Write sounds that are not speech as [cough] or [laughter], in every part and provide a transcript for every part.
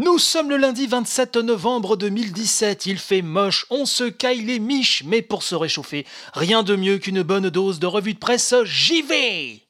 Nous sommes le lundi 27 novembre 2017, il fait moche, on se caille les miches, mais pour se réchauffer, rien de mieux qu'une bonne dose de revue de presse, j'y vais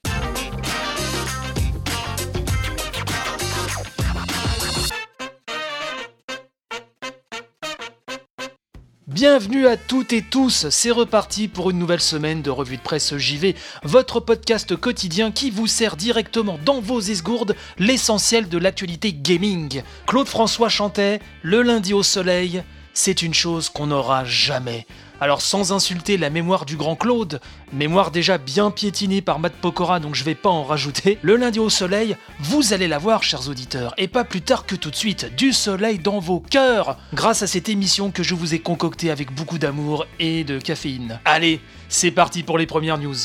Bienvenue à toutes et tous, c'est reparti pour une nouvelle semaine de revue de presse JV, votre podcast quotidien qui vous sert directement dans vos esgourdes l'essentiel de l'actualité gaming. Claude François chantait Le lundi au soleil, c'est une chose qu'on n'aura jamais. Alors sans insulter la mémoire du grand Claude, mémoire déjà bien piétinée par Matt Pokora donc je vais pas en rajouter, le lundi au soleil, vous allez la voir chers auditeurs, et pas plus tard que tout de suite, du soleil dans vos cœurs, grâce à cette émission que je vous ai concoctée avec beaucoup d'amour et de caféine. Allez, c'est parti pour les premières news.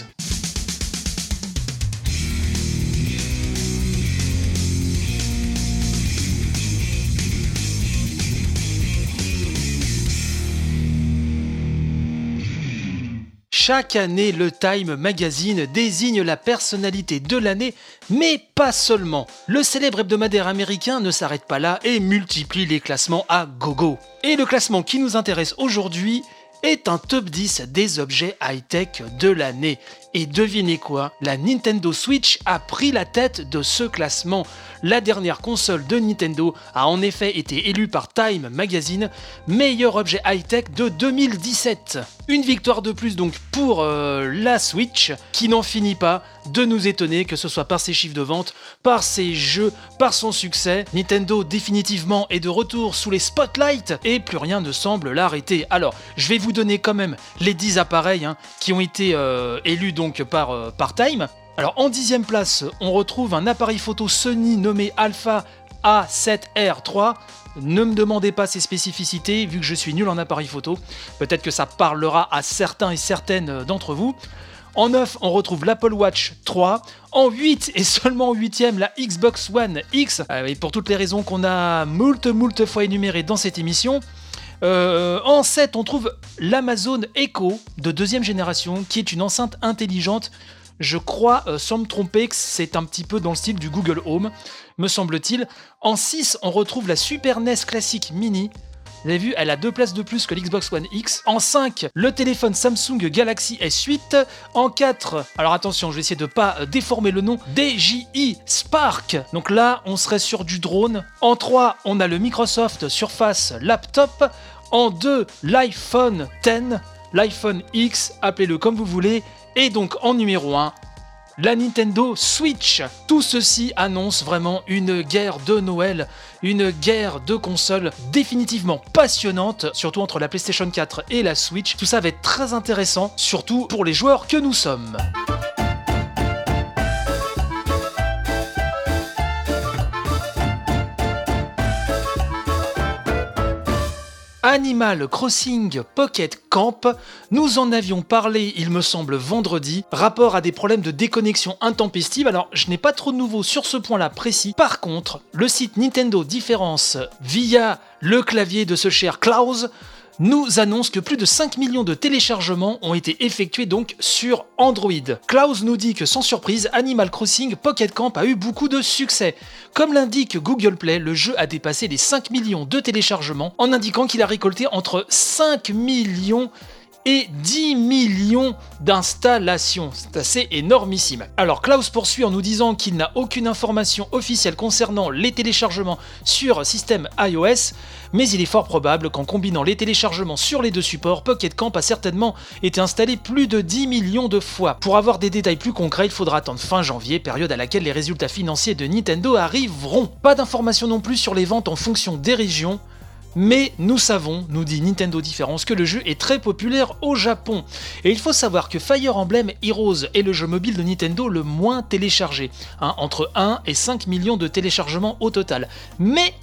Chaque année, le Time Magazine désigne la personnalité de l'année, mais pas seulement. Le célèbre hebdomadaire américain ne s'arrête pas là et multiplie les classements à gogo. Et le classement qui nous intéresse aujourd'hui est un top 10 des objets high-tech de l'année. Et devinez quoi La Nintendo Switch a pris la tête de ce classement la dernière console de Nintendo a en effet été élue par Time Magazine meilleur objet high-tech de 2017. Une victoire de plus donc pour euh, la Switch qui n'en finit pas de nous étonner que ce soit par ses chiffres de vente, par ses jeux, par son succès. Nintendo définitivement est de retour sous les spotlights et plus rien ne semble l'arrêter. Alors, je vais vous donner quand même les 10 appareils hein, qui ont été euh, élus par, euh, par Time. Alors en dixième place, on retrouve un appareil photo Sony nommé Alpha A7R3. Ne me demandez pas ses spécificités, vu que je suis nul en appareil photo. Peut-être que ça parlera à certains et certaines d'entre vous. En 9, on retrouve l'Apple Watch 3. En 8 et seulement en 8ème, la Xbox One X. Euh, et pour toutes les raisons qu'on a moult moult fois énumérées dans cette émission. Euh, en 7, on trouve l'Amazon Echo de deuxième génération, qui est une enceinte intelligente je crois, euh, sans me tromper, que c'est un petit peu dans le style du Google Home, me semble-t-il. En 6, on retrouve la Super NES classique mini. Vous avez vu, elle a deux places de plus que l'Xbox One X. En 5, le téléphone Samsung Galaxy S8. En 4, alors attention, je vais essayer de pas euh, déformer le nom, DJI Spark. Donc là, on serait sur du drone. En 3, on a le Microsoft Surface Laptop. En 2, l'iPhone 10, l'iPhone X, appelez-le comme vous voulez. Et donc en numéro 1, la Nintendo Switch. Tout ceci annonce vraiment une guerre de Noël, une guerre de consoles définitivement passionnante, surtout entre la PlayStation 4 et la Switch. Tout ça va être très intéressant, surtout pour les joueurs que nous sommes. Animal Crossing Pocket Camp, nous en avions parlé, il me semble, vendredi, rapport à des problèmes de déconnexion intempestive. Alors, je n'ai pas trop de nouveau sur ce point-là précis. Par contre, le site Nintendo Différence, via le clavier de ce cher Klaus, nous annonce que plus de 5 millions de téléchargements ont été effectués donc sur Android. Klaus nous dit que sans surprise, Animal Crossing Pocket Camp a eu beaucoup de succès. Comme l'indique Google Play, le jeu a dépassé les 5 millions de téléchargements en indiquant qu'il a récolté entre 5 millions 10 millions d'installations. C'est assez énormissime. Alors Klaus poursuit en nous disant qu'il n'a aucune information officielle concernant les téléchargements sur système iOS, mais il est fort probable qu'en combinant les téléchargements sur les deux supports, Pocket Camp a certainement été installé plus de 10 millions de fois. Pour avoir des détails plus concrets, il faudra attendre fin janvier, période à laquelle les résultats financiers de Nintendo arriveront. Pas d'informations non plus sur les ventes en fonction des régions, mais nous savons, nous dit Nintendo Différence, que le jeu est très populaire au Japon. Et il faut savoir que Fire Emblem Heroes est le jeu mobile de Nintendo le moins téléchargé, hein, entre 1 et 5 millions de téléchargements au total. Mais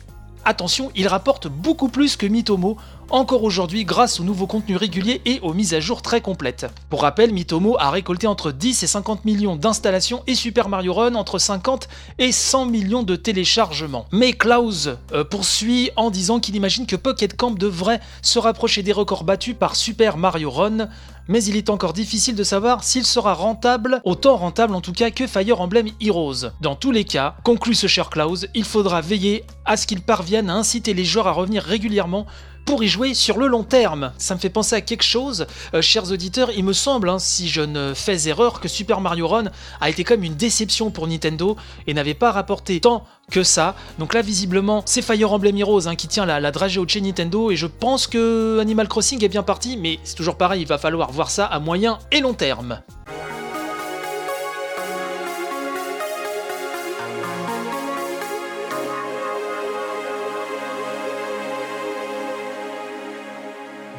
attention, il rapporte beaucoup plus que Mitomo encore aujourd'hui grâce aux nouveaux contenus réguliers et aux mises à jour très complètes. Pour rappel, Mitomo a récolté entre 10 et 50 millions d'installations et Super Mario Run entre 50 et 100 millions de téléchargements. Mais Klaus euh, poursuit en disant qu'il imagine que Pocket Camp devrait se rapprocher des records battus par Super Mario Run, mais il est encore difficile de savoir s'il sera rentable, autant rentable en tout cas que Fire Emblem Heroes. Dans tous les cas, conclut ce cher Klaus, il faudra veiller à ce qu'il parvienne à inciter les joueurs à revenir régulièrement pour y jouer sur le long terme. Ça me fait penser à quelque chose, euh, chers auditeurs, il me semble, hein, si je ne fais erreur, que Super Mario Run a été comme une déception pour Nintendo et n'avait pas rapporté tant que ça. Donc là, visiblement, c'est Fire Emblem Heroes hein, qui tient la, la dragée au chez Nintendo et je pense que Animal Crossing est bien parti, mais c'est toujours pareil, il va falloir voir ça à moyen et long terme.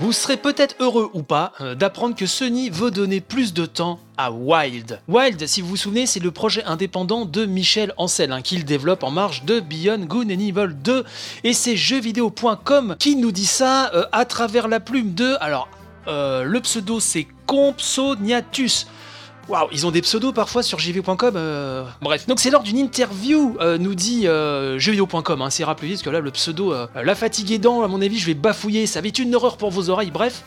Vous serez peut-être heureux ou pas euh, d'apprendre que Sony veut donner plus de temps à Wild. Wild, si vous vous souvenez, c'est le projet indépendant de Michel Ancel, hein, qu'il développe en marge de Beyond Good and Evil 2. Et c'est jeuxvideo.com qui nous dit ça euh, à travers la plume de... Alors, euh, le pseudo c'est Compsognatus. Waouh, ils ont des pseudos parfois sur jv.com. Euh, bref, donc c'est lors d'une interview, euh, nous dit euh, jeuxvideo.com. Hein, c'est rappelé parce que là, le pseudo, euh, la fatigue aidant, à mon avis, je vais bafouiller. Ça va être une horreur pour vos oreilles. Bref,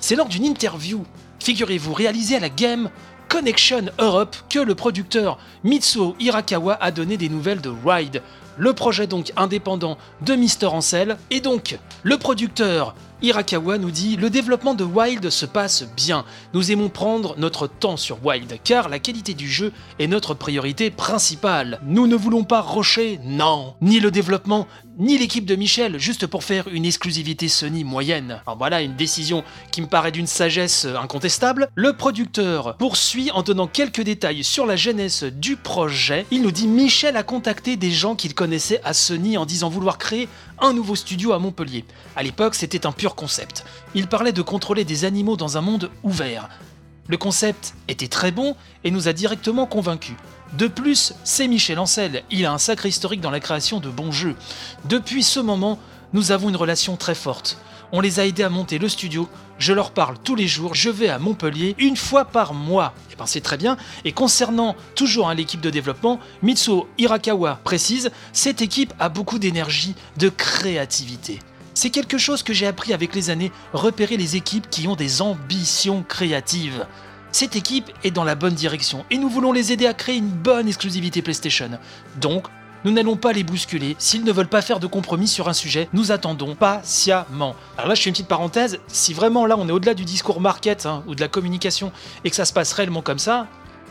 c'est lors d'une interview, figurez-vous, réalisée à la Game Connection Europe, que le producteur Mitsuo Hirakawa a donné des nouvelles de Ride. Le projet donc indépendant de Mister Ansel. Et donc, le producteur Hirakawa nous dit Le développement de Wild se passe bien. Nous aimons prendre notre temps sur Wild, car la qualité du jeu est notre priorité principale. Nous ne voulons pas rocher, non. Ni le développement, ni l'équipe de Michel, juste pour faire une exclusivité Sony moyenne. Alors voilà, une décision qui me paraît d'une sagesse incontestable. Le producteur poursuit en donnant quelques détails sur la genèse du projet. Il nous dit Michel a contacté des gens qu'il connaissait à Sony en disant vouloir créer un nouveau studio à Montpellier. À l'époque, c'était un pur concept. Il parlait de contrôler des animaux dans un monde ouvert. Le concept était très bon et nous a directement convaincus. De plus, c'est Michel Ancel, il a un sacré historique dans la création de bons jeux. Depuis ce moment, nous avons une relation très forte. On les a aidés à monter le studio, je leur parle tous les jours, je vais à Montpellier une fois par mois. Et ben c'est très bien. Et concernant toujours hein, l'équipe de développement, Mitsuo Hirakawa précise, cette équipe a beaucoup d'énergie, de créativité. C'est quelque chose que j'ai appris avec les années, repérer les équipes qui ont des ambitions créatives. Cette équipe est dans la bonne direction et nous voulons les aider à créer une bonne exclusivité PlayStation. Donc, nous n'allons pas les bousculer. S'ils ne veulent pas faire de compromis sur un sujet, nous attendons patiemment. Alors là, je fais une petite parenthèse. Si vraiment là, on est au-delà du discours market hein, ou de la communication et que ça se passe réellement comme ça,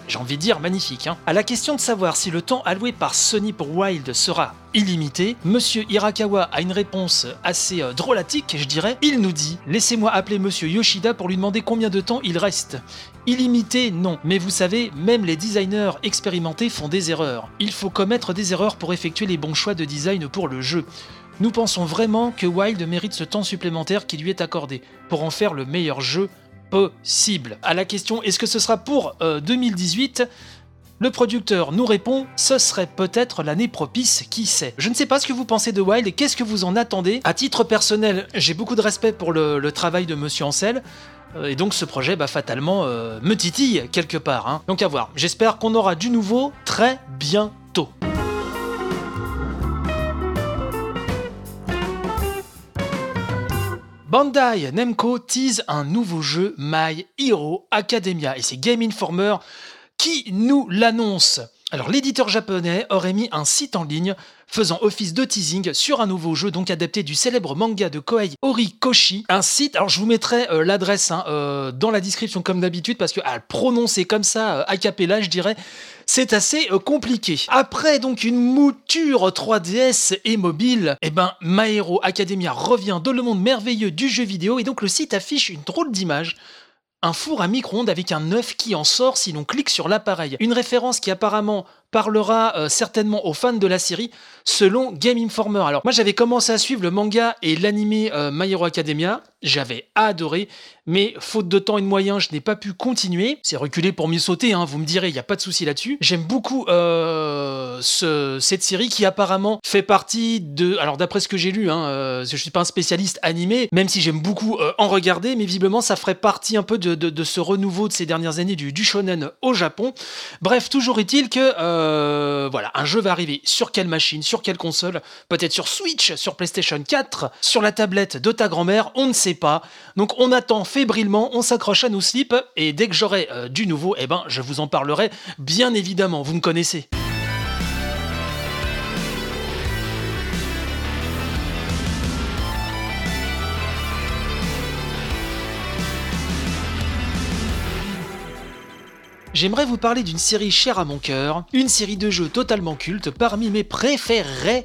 j'ai envie de dire magnifique. Hein. À la question de savoir si le temps alloué par Sony pour Wild sera illimité, Monsieur Hirakawa a une réponse assez euh, drôlatique, je dirais. Il nous dit Laissez-moi appeler Monsieur Yoshida pour lui demander combien de temps il reste. Illimité, non. Mais vous savez, même les designers expérimentés font des erreurs. Il faut commettre des erreurs pour effectuer les bons choix de design pour le jeu. Nous pensons vraiment que Wild mérite ce temps supplémentaire qui lui est accordé pour en faire le meilleur jeu possible. À la question est-ce que ce sera pour euh, 2018 le producteur nous répond ce serait peut-être l'année propice, qui sait. Je ne sais pas ce que vous pensez de Wild et qu'est-ce que vous en attendez. À titre personnel, j'ai beaucoup de respect pour le, travail de Monsieur Ancel. euh, Et donc ce projet, bah, fatalement, euh, me titille quelque part. hein. Donc à voir. J'espère qu'on aura du nouveau très bientôt. Bandai Namco tease un nouveau jeu My Hero Academia et c'est Game Informer qui nous l'annonce. Alors l'éditeur japonais aurait mis un site en ligne faisant office de teasing sur un nouveau jeu donc adapté du célèbre manga de Koei Horikoshi. Un site, alors je vous mettrai euh, l'adresse hein, euh, dans la description comme d'habitude parce que à le prononcer comme ça euh, a je dirais c'est assez euh, compliqué. Après donc une mouture 3DS et mobile, eh ben My Hero Academia revient dans le monde merveilleux du jeu vidéo et donc le site affiche une drôle d'image un four à micro-ondes avec un œuf qui en sort si l'on clique sur l'appareil. Une référence qui apparemment parlera euh, certainement aux fans de la série selon Game Informer. Alors moi j'avais commencé à suivre le manga et l'anime euh, My Hero Academia, j'avais adoré, mais faute de temps et de moyens, je n'ai pas pu continuer. C'est reculé pour mieux sauter, hein, vous me direz, il n'y a pas de souci là-dessus. J'aime beaucoup euh, cette série qui apparemment fait partie de... Alors d'après ce que j'ai lu, hein, je ne suis pas un spécialiste animé, même si j'aime beaucoup en regarder, mais visiblement ça ferait partie un peu de, ce renouveau de ces dernières années du shonen au Japon. Bref, toujours est-il que voilà, un jeu va arriver sur quelle machine, sur quelle console, peut-être sur Switch, sur PlayStation 4, sur la tablette de ta grand-mère, on ne sait pas. Donc on attend fébrilement, on s'accroche à nos slips, et dès que j'aurai euh, du nouveau, eh ben je vous en parlerai, bien évidemment, vous me connaissez. J'aimerais vous parler d'une série chère à mon cœur, une série de jeux totalement culte parmi mes préférés.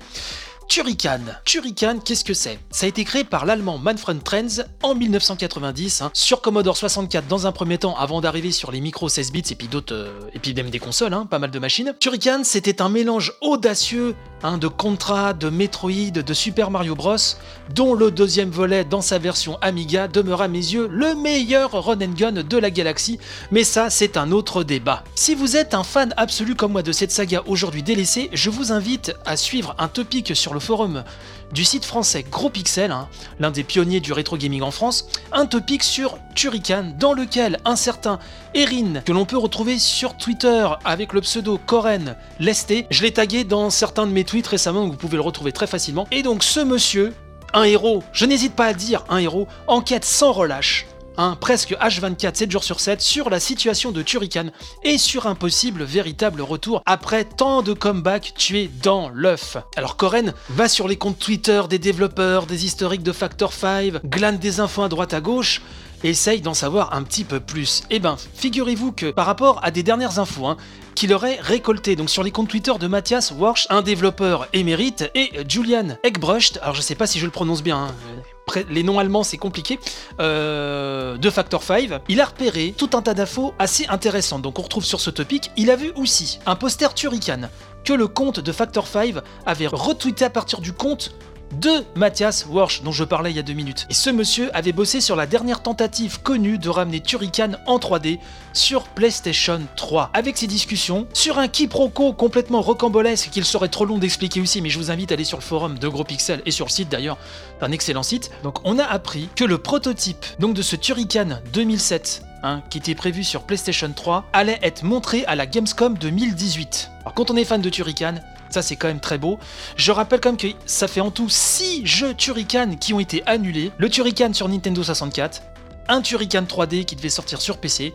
Turrican. Turrican, qu'est-ce que c'est? Ça a été créé par l'allemand Manfred Trenz en 1990 hein, sur Commodore 64 dans un premier temps avant d'arriver sur les micros 16 bits et puis d'autres euh, des consoles, hein, pas mal de machines. Turrican, c'était un mélange audacieux hein, de Contra, de Metroid, de Super Mario Bros, dont le deuxième volet dans sa version Amiga demeure à mes yeux le meilleur run and gun de la galaxie, mais ça c'est un autre débat. Si vous êtes un fan absolu comme moi de cette saga aujourd'hui délaissée, je vous invite à suivre un topic sur le forum du site français Gros Pixel, hein, l'un des pionniers du rétro gaming en France, un topic sur Turrican dans lequel un certain Erin, que l'on peut retrouver sur Twitter avec le pseudo Koren Lesté, je l'ai tagué dans certains de mes tweets récemment, vous pouvez le retrouver très facilement. Et donc ce monsieur, un héros, je n'hésite pas à dire un héros, enquête sans relâche un presque H24 7 jours sur 7 sur la situation de Turrican et sur un possible véritable retour après tant de comebacks tués dans l'œuf. Alors Koren va sur les comptes Twitter des développeurs, des historiques de Factor 5, glane des infos à droite à gauche, essaye d'en savoir un petit peu plus. Eh ben, figurez-vous que par rapport à des dernières infos, hein, qu'il aurait récolté donc sur les comptes Twitter de Mathias Warsch, un développeur émérite, et Julian Egbrust, alors je sais pas si je le prononce bien, hein, les noms allemands c'est compliqué, euh, de Factor 5, il a repéré tout un tas d'infos assez intéressantes. Donc on retrouve sur ce topic, il a vu aussi un poster Turrican que le compte de Factor 5 avait retweeté à partir du compte de Mathias Warsch, dont je parlais il y a deux minutes. Et ce monsieur avait bossé sur la dernière tentative connue de ramener Turrican en 3D sur PlayStation 3. Avec ces discussions, sur un quiproquo complètement rocambolesque qu'il serait trop long d'expliquer aussi, mais je vous invite à aller sur le forum de Gros Pixel et sur le site d'ailleurs, d'un excellent site. Donc on a appris que le prototype donc de ce Turrican 2007 Hein, qui était prévu sur PlayStation 3, allait être montré à la Gamescom 2018. Alors quand on est fan de Turrican, ça, c'est quand même très beau. Je rappelle quand même que ça fait en tout 6 jeux Turrican qui ont été annulés. Le Turrican sur Nintendo 64, un Turrican 3D qui devait sortir sur PC,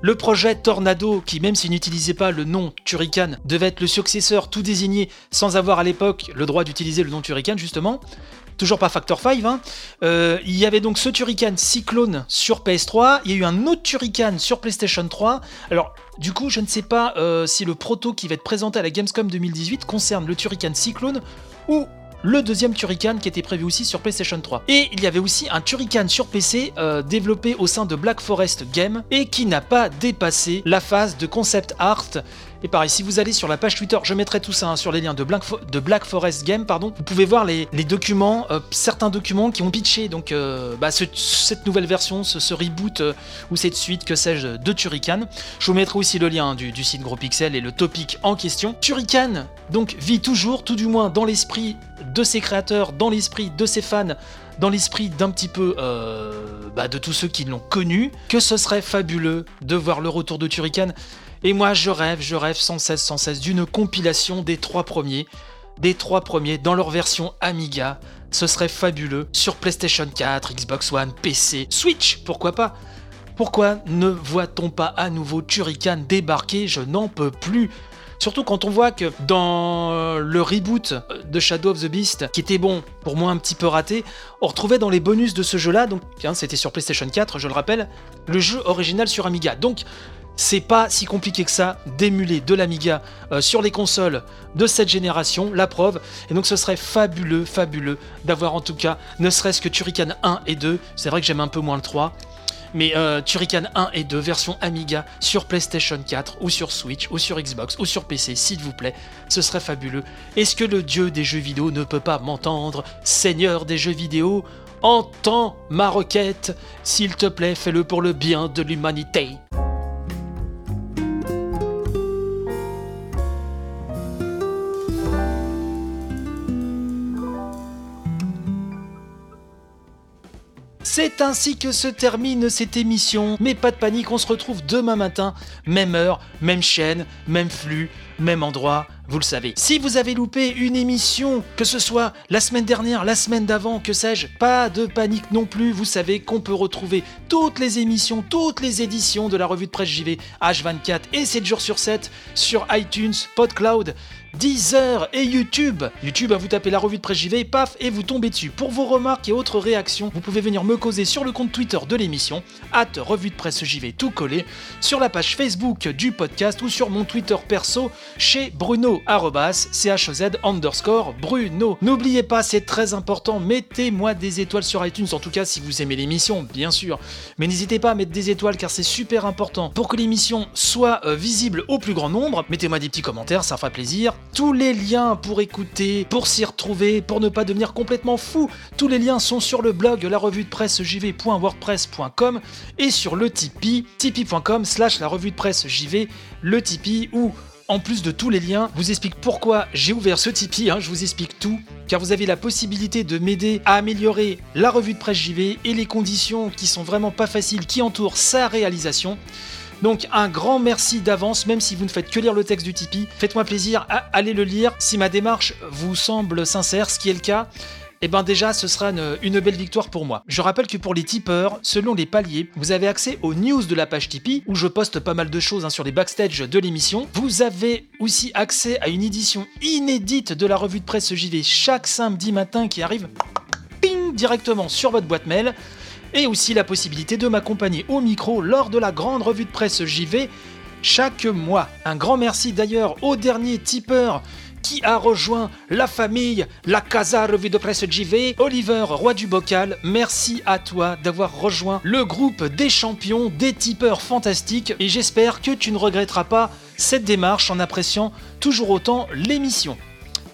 le projet Tornado, qui même s'il n'utilisait pas le nom Turrican, devait être le successeur tout désigné sans avoir à l'époque le droit d'utiliser le nom Turrican justement. Toujours pas Factor 5. Hein. Euh, il y avait donc ce Turrican Cyclone sur PS3. Il y a eu un autre Turrican sur PlayStation 3. Alors, du coup, je ne sais pas euh, si le proto qui va être présenté à la Gamescom 2018 concerne le Turrican Cyclone ou le deuxième Turrican qui était prévu aussi sur PlayStation 3. Et il y avait aussi un Turrican sur PC euh, développé au sein de Black Forest Game et qui n'a pas dépassé la phase de concept art et pareil, si vous allez sur la page Twitter, je mettrai tout ça hein, sur les liens de Black, Forest Game, pardon. Vous pouvez voir les, documents, euh, certains documents qui ont pitché donc euh, bah, cette nouvelle version, ce, reboot euh, ou cette suite, que sais-je, de Turrican. Je vous mettrai aussi le lien du, du, site Gros Pixel et le topic en question. Turrican donc vit toujours, tout du moins dans l'esprit de ses créateurs, dans l'esprit de ses fans dans l'esprit d'un petit peu bah, de tous ceux qui l'ont connu, que ce serait fabuleux de voir le retour de Turrican. Et moi, je rêve, je rêve sans cesse, sans cesse d'une compilation des trois premiers, des trois premiers dans leur version Amiga. Ce serait fabuleux sur PlayStation 4, Xbox One, PC, Switch, pourquoi pas? Pourquoi ne voit-on pas à nouveau Turrican débarquer? Je n'en peux plus. Surtout quand on voit que dans le reboot de Shadow of the Beast, qui était bon, pour moi un petit peu raté, on retrouvait dans les bonus de ce jeu-là, donc hein, c'était sur PlayStation 4, je le rappelle, le jeu original sur Amiga. Donc c'est pas si compliqué que ça d'émuler de l'Amiga euh, sur les consoles de cette génération, la preuve. Et donc ce serait fabuleux, fabuleux d'avoir en tout cas ne serait-ce que Turrican 1 et 2. C'est vrai que j'aime un peu moins le 3. mais euh, Turrican 1 et 2 version Amiga sur PlayStation 4 ou sur Switch ou sur Xbox ou sur PC, s'il vous plaît, ce serait fabuleux. Est-ce que le dieu des jeux vidéo ne peut pas m'entendre? Seigneur des jeux vidéo, entends ma requête, s'il te plaît, fais-le pour le bien de l'humanité. C'est ainsi que se termine cette émission. Mais pas de panique, on se retrouve demain matin, même heure, même chaîne, même flux, même endroit, vous le savez. Si vous avez loupé une émission, que ce soit la semaine dernière, la semaine d'avant, que sais-je, pas de panique non plus, vous savez qu'on peut retrouver toutes les émissions, toutes les éditions de la revue de presse JV H24 et 7 jours sur 7 sur iTunes, PodCloud, Deezer et YouTube. YouTube, vous tapez la revue de presse JV, paf, et vous tombez dessus. Pour vos remarques et autres réactions, vous pouvez venir me causer sur le compte Twitter de l'émission, at revue de presse JV tout collé, sur la page Facebook du podcast ou sur mon Twitter perso chez Bruno, CHZ underscore Bruno. N'oubliez pas, c'est très important, mettez-moi des étoiles sur iTunes, en tout cas si vous aimez l'émission, bien sûr. Mais n'hésitez pas à mettre des étoiles car c'est super important pour que l'émission soit euh, visible au plus grand nombre. Mettez-moi des petits commentaires, ça fera plaisir. Tous les liens pour écouter, pour s'y retrouver, pour ne pas devenir complètement fou, tous les liens sont sur le blog la revue de presse jv.wordpress.com et sur le Tipeee, tipeee.com slash la revue de presse jv, le Tipeee où en plus de tous les liens, vous explique pourquoi j'ai ouvert ce Tipeee, hein, je vous explique tout, car vous avez la possibilité de m'aider à améliorer la revue de presse JV et les conditions qui sont vraiment pas faciles qui entourent sa réalisation. Donc un grand merci d'avance, même si vous ne faites que lire le texte du Tipeee. Faites-moi plaisir à aller le lire si ma démarche vous semble sincère, ce qui est le cas. Eh ben déjà, ce sera une, belle victoire pour moi. Je rappelle que pour les tipeurs, selon les paliers, vous avez accès aux news de la page Tipeee, où je poste pas mal de choses hein, sur les backstage de l'émission. Vous avez aussi accès à une édition inédite de la revue de presse JV chaque samedi matin qui arrive directement sur votre boîte mail et aussi la possibilité de m'accompagner au micro lors de la grande revue de presse JV chaque mois. Un grand merci d'ailleurs au dernier tipeur qui a rejoint la famille, la Casa Revue de Presse JV, Oliver Roi du Bocal, merci à toi d'avoir rejoint le groupe des champions, des tipeurs fantastiques, et j'espère que tu ne regretteras pas cette démarche en appréciant toujours autant l'émission.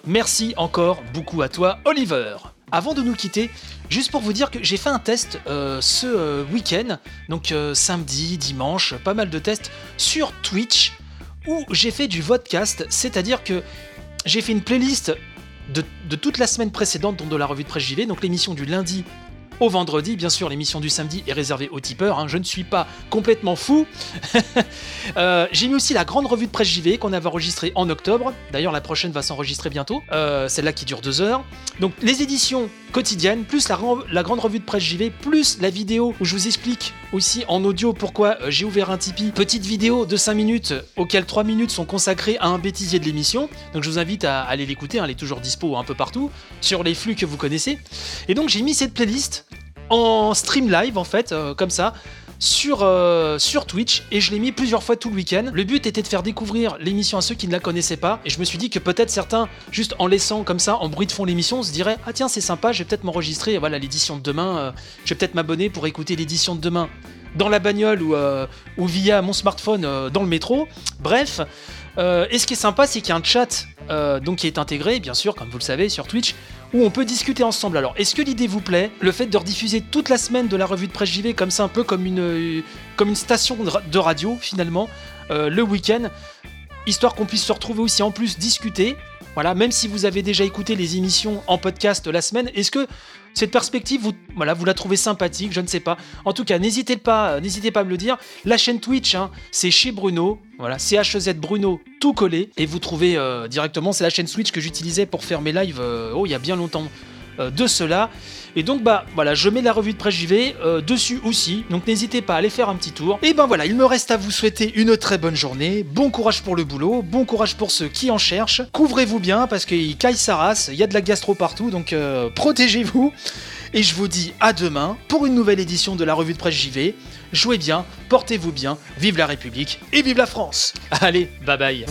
Merci encore beaucoup à toi, Oliver. Avant de nous quitter, juste pour vous dire que j'ai fait un test euh, ce euh, week-end, donc euh, samedi, dimanche, pas mal de tests sur Twitch, où j'ai fait du vodcast, c'est-à-dire que j'ai fait une playlist de, toute la semaine précédente, dont de la revue de presse JV, donc l'émission du lundi au vendredi. Bien sûr, l'émission du samedi est réservée aux tipeurs. Hein. Je ne suis pas complètement fou. [laughs] Euh, j'ai mis aussi la grande revue de presse JV qu'on avait enregistrée en octobre. D'ailleurs, la prochaine va s'enregistrer bientôt. Euh, celle-là qui dure deux heures. Donc, les éditions quotidiennes, plus la, grande revue de presse JV, plus la vidéo où je vous explique aussi en audio pourquoi euh, j'ai ouvert un Tipeee. Petite vidéo de 5 minutes, auxquelles 3 minutes sont consacrées à un bêtisier de l'émission. Donc, je vous invite à aller l'écouter. Hein. elle est toujours dispo un peu partout sur les flux que vous connaissez. Et donc, j'ai mis cette playlist en stream live en fait, euh, comme ça. Sur, euh, sur Twitch et je l'ai mis plusieurs fois tout le week-end. Le but était de faire découvrir l'émission à ceux qui ne la connaissaient pas et je me suis dit que peut-être certains, juste en laissant comme ça en bruit de fond l'émission, se diraient Ah tiens, c'est sympa, je vais peut-être m'enregistrer, voilà l'édition de demain, euh, je vais peut-être m'abonner pour écouter l'édition de demain dans la bagnole ou, ou via mon smartphone dans le métro. Bref, et ce qui est sympa, c'est qu'il y a un chat donc qui est intégré, bien sûr, comme vous le savez, sur Twitch, où on peut discuter ensemble. Alors, est-ce que l'idée vous plaît Le fait de rediffuser toute la semaine de la revue de presse JV comme ça, un peu comme une, euh, station de radio finalement, euh, le week-end, histoire qu'on puisse se retrouver aussi en plus discuter. Voilà, même si vous avez déjà écouté les émissions en podcast la semaine, est-ce que cette perspective, vous, la trouvez sympathique, je ne sais pas. En tout cas, n'hésitez pas, euh, n'hésitez pas à me le dire. La chaîne Twitch, hein, c'est chez Bruno, voilà, CHZ Bruno, tout collé, et vous trouvez euh, directement, c'est la chaîne Twitch que j'utilisais pour faire mes lives, euh, oh, il y a bien longtemps de cela. Et donc bah voilà, je mets la revue de presse JV euh, dessus aussi, donc n'hésitez pas à aller faire un petit tour. Et ben voilà, il me reste à vous souhaiter une très bonne journée, bon courage pour le boulot, bon courage pour ceux qui en cherchent, couvrez-vous bien parce qu'il caille sa race, il y a de la gastro partout, donc euh, protégez-vous. Et je vous dis à demain pour une nouvelle édition de la revue de presse JV. Jouez bien, portez-vous bien, vive la République et vive la France Allez, bye bye